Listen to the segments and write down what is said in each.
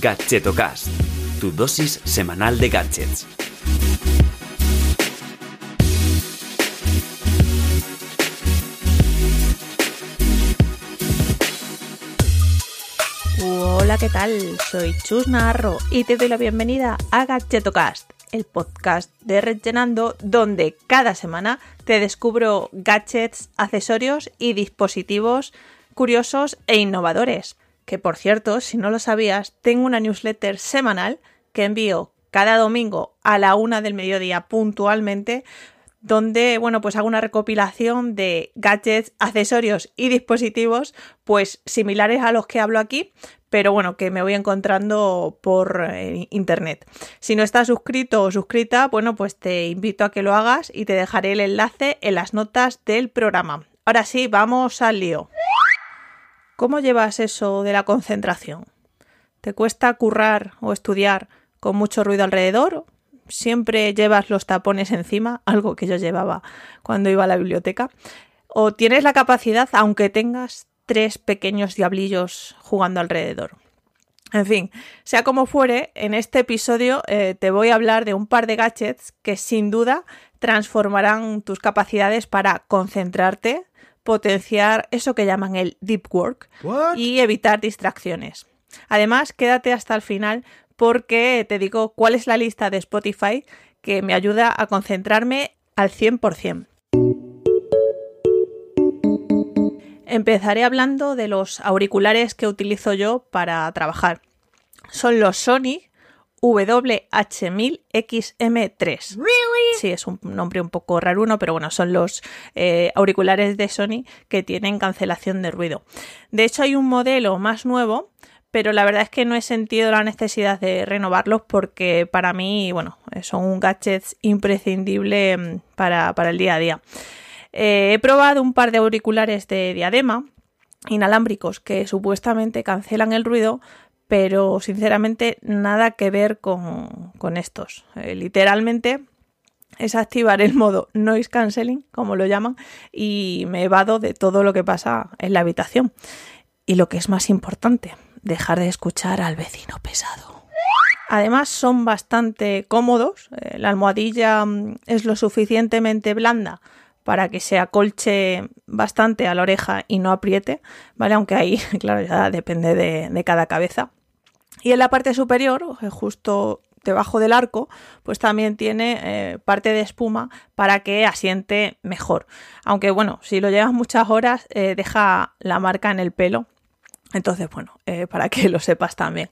Gadgetocast, tu dosis semanal de gadgets. Hola, ¿qué tal? Soy Chus Narro y te doy la bienvenida a Gadgetocast, el podcast de Rellenando donde cada semana te descubro gadgets, accesorios y dispositivos curiosos e innovadores. Que por cierto, si no lo sabías, tengo una newsletter semanal que envío cada domingo a la una del mediodía puntualmente donde, bueno, pues hago una recopilación de gadgets, accesorios y dispositivos, pues similares a los que hablo aquí, pero bueno, que me voy encontrando por eh, internet. Si no estás suscrito o suscrita, bueno, pues te invito a que lo hagas y te dejaré el enlace en las notas del programa. Ahora sí, vamos al lío. ¿Cómo llevas eso de la concentración? ¿Te cuesta currar o estudiar con mucho ruido alrededor? siempre llevas los tapones encima, algo que yo llevaba cuando iba a la biblioteca, o tienes la capacidad, aunque tengas tres pequeños diablillos jugando alrededor. En fin, sea como fuere, en este episodio eh, te voy a hablar de un par de gadgets que sin duda transformarán tus capacidades para concentrarte, potenciar eso que llaman el deep work y evitar distracciones. Además, quédate hasta el final porque te digo cuál es la lista de Spotify que me ayuda a concentrarme al 100%. Empezaré hablando de los auriculares que utilizo yo para trabajar. Son los Sony WH1000XM3. Sí, es un nombre un poco raro, pero bueno, son los eh, auriculares de Sony que tienen cancelación de ruido. De hecho, hay un modelo más nuevo pero la verdad es que no he sentido la necesidad de renovarlos porque para mí, bueno, son un gadget imprescindible mm, para, el día a día. Eh, he probado un par de auriculares de diadema inalámbricos que supuestamente cancelan el ruido, pero sinceramente nada que ver con, estos. Eh, literalmente es activar el modo noise cancelling, como lo llaman, y me evado de todo lo que pasa en la habitación. Y lo que es más importante, dejar de escuchar al vecino pesado. Además son bastante cómodos, eh, la almohadilla mm, es lo suficientemente blanda para que se acolche bastante a la oreja y no apriete, ¿vale? Aunque ahí, claro, ya depende de, cada cabeza. Y en la parte superior, eh, justo debajo del arco, pues también tiene eh, parte de espuma para que asiente mejor. Aunque bueno, si lo llevas muchas horas, deja la marca en el pelo entonces, bueno, eh, para que lo sepas también.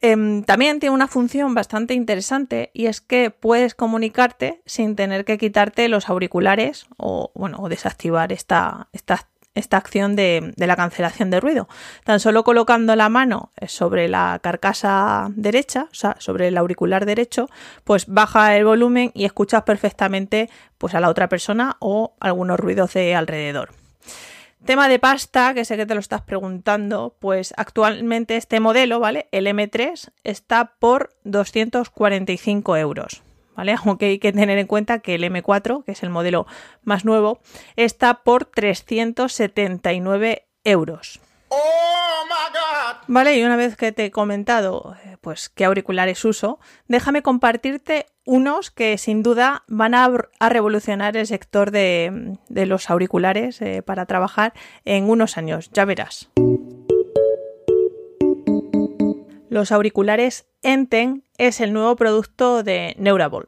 Em, también tiene una función bastante interesante y es que puedes comunicarte sin tener que quitarte los auriculares o, bueno, desactivar esta, esta, esta acción de, la cancelación de ruido. Tan solo colocando la mano sobre la carcasa derecha, o sea, sobre el auricular derecho, pues baja el volumen y escuchas perfectamente pues, a la otra persona o algunos ruidos de alrededor. Tema de pasta, que sé que te lo estás preguntando, pues actualmente este modelo, ¿vale? El M3 está por 245 euros, ¿vale? Aunque hay que tener en cuenta que el M4, que es el modelo más nuevo, está por 379 euros. Oh vale, y una vez que te he comentado eh, pues qué auriculares uso, déjame compartirte unos que sin duda van a, revolucionar el sector de, los auriculares eh, para trabajar en unos años, ya verás. Los auriculares Enten es el nuevo producto de Neurable.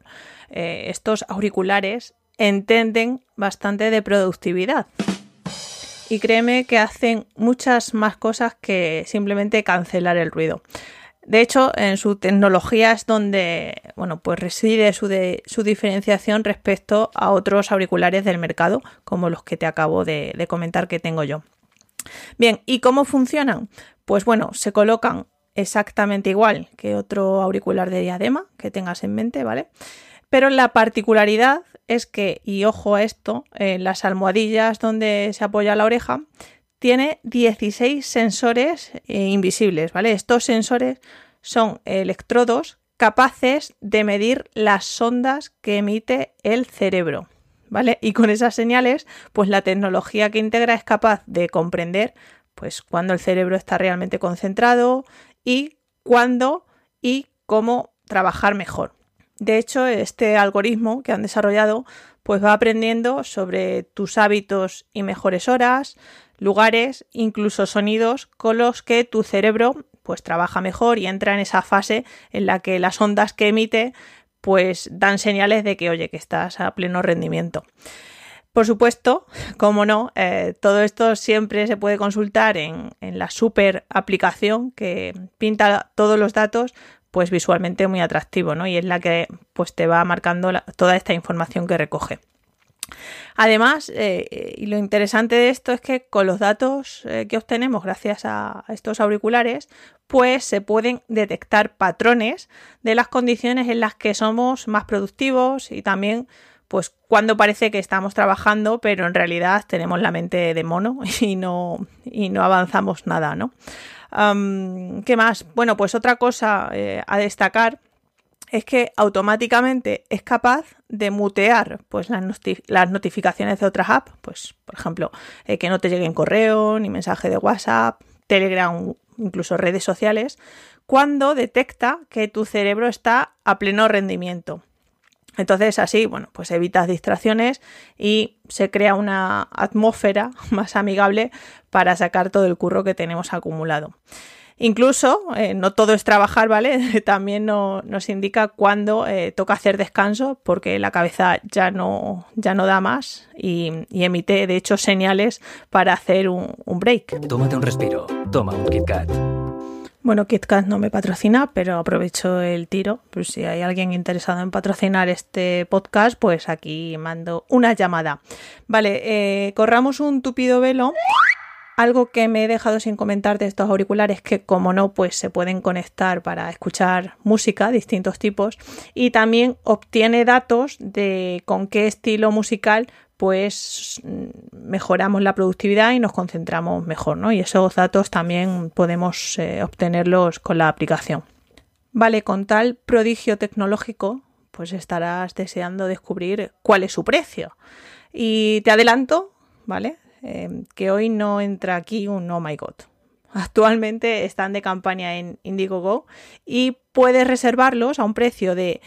Eh, estos auriculares entienden bastante de productividad y créeme que hacen muchas más cosas que simplemente cancelar el ruido. De hecho, en su tecnología es donde bueno, pues reside su, su diferenciación respecto a otros auriculares del mercado, como los que te acabo de comentar que tengo yo. Bien, ¿y cómo funcionan? Pues bueno, se colocan exactamente igual que otro auricular de diadema que tengas en mente, ¿vale? Pero la particularidad es que, y ojo a esto, las almohadillas donde se apoya la oreja, tiene 16 sensores eh, invisibles, ¿vale? Estos sensores son electrodos capaces de medir las ondas que emite el cerebro, ¿vale? Y con esas señales, pues la tecnología que integra es capaz de comprender, pues, cuando el cerebro está realmente concentrado y cuándo y cómo trabajar mejor. De hecho, este algoritmo que han desarrollado pues va aprendiendo sobre tus hábitos y mejores horas, lugares, incluso sonidos con los que tu cerebro pues trabaja mejor y entra en esa fase en la que las ondas que emite pues dan señales de que oye que estás a pleno rendimiento. Por supuesto, como no, eh, todo esto siempre se puede consultar en, la super aplicación que pinta todos los datos pues visualmente muy atractivo, ¿no? Y es la que pues te va marcando toda esta información que recoge. Además, eh, y lo interesante de esto es que con los datos eh, que obtenemos gracias a estos auriculares, pues se pueden detectar patrones de las condiciones en las que somos más productivos y también pues cuando parece que estamos trabajando, pero en realidad tenemos la mente de mono y no, y no avanzamos nada, ¿no? ¿Qué más? Bueno, pues otra cosa eh, a destacar es que automáticamente es capaz de mutear pues, las, notificaciones de otras apps, pues por ejemplo, eh, que no te lleguen correo, ni mensaje de WhatsApp, Telegram, incluso redes sociales, cuando detecta que tu cerebro está a pleno rendimiento. Entonces así, bueno, pues evitas distracciones y se crea una atmósfera más amigable para sacar todo el curro que tenemos acumulado. Incluso, eh, no todo es trabajar, ¿vale? También nos indica cuándo eh, toca hacer descanso porque la cabeza ya no, ya no da más y, emite, de hecho, señales para hacer un, un break. Tómate un respiro, toma un KitKat. Bueno, KitKat no me patrocina, pero aprovecho el tiro. Pues si hay alguien interesado en patrocinar este podcast, pues aquí mando una llamada. Vale, eh, corramos un tupido velo. Algo que me he dejado sin comentar de estos auriculares que como no pues se pueden conectar para escuchar música, distintos tipos y también obtiene datos de con qué estilo musical pues mejoramos la productividad y nos concentramos mejor, ¿no? Y esos datos también podemos eh, obtenerlos con la aplicación. Vale, con tal prodigio tecnológico, pues estarás deseando descubrir cuál es su precio. Y te adelanto, ¿vale? Em, que hoy no entra aquí un Oh My God. Actualmente están de campaña en Indiegogo y puedes reservarlos a un precio de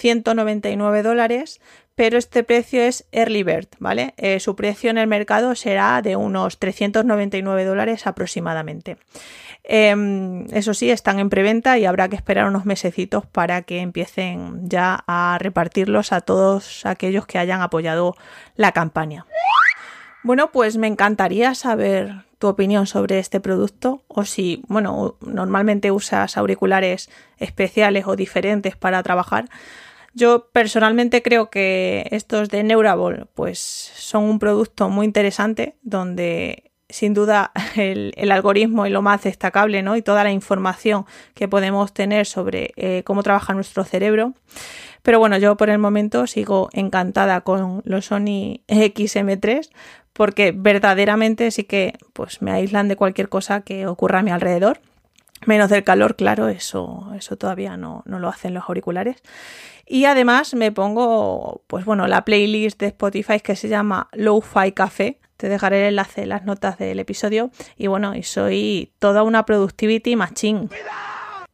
199 dólares pero este precio es early bird, ¿vale? Eh, su precio en el mercado será de unos 399 dólares aproximadamente. Em, eso sí, están en preventa y habrá que esperar unos mesecitos para que empiecen ya a repartirlos a todos aquellos que hayan apoyado la campaña. Bueno, pues me encantaría saber tu opinión sobre este producto o si, bueno, normalmente usas auriculares especiales o diferentes para trabajar. Yo personalmente creo que estos de Neurable pues son un producto muy interesante donde sin duda el, algoritmo y lo más destacable ¿no? y toda la información que podemos tener sobre eh, cómo trabaja nuestro cerebro. Pero bueno, yo por el momento sigo encantada con los Sony XM3 porque verdaderamente sí que pues me aíslan de cualquier cosa que ocurra a mi alrededor. Menos del calor, claro, eso, eso todavía no, no lo hacen los auriculares. Y además me pongo, pues bueno, la playlist de Spotify que se llama Lo-Fi Café. Te dejaré el enlace en las notas del episodio. Y bueno, y soy toda una productivity machine.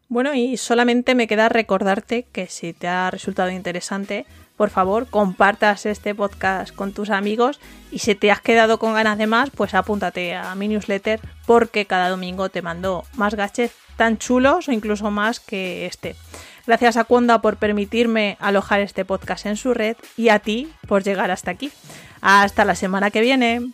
Bueno, y solamente me queda recordarte que si te ha resultado interesante, por favor, compartas este podcast con tus amigos y si te has quedado con ganas de más, pues apúntate a mi newsletter porque cada domingo te mando más gaches tan chulos o incluso más que este. Gracias a Cuonda por permitirme alojar este podcast en su red y a ti por llegar hasta aquí. Hasta la semana que viene.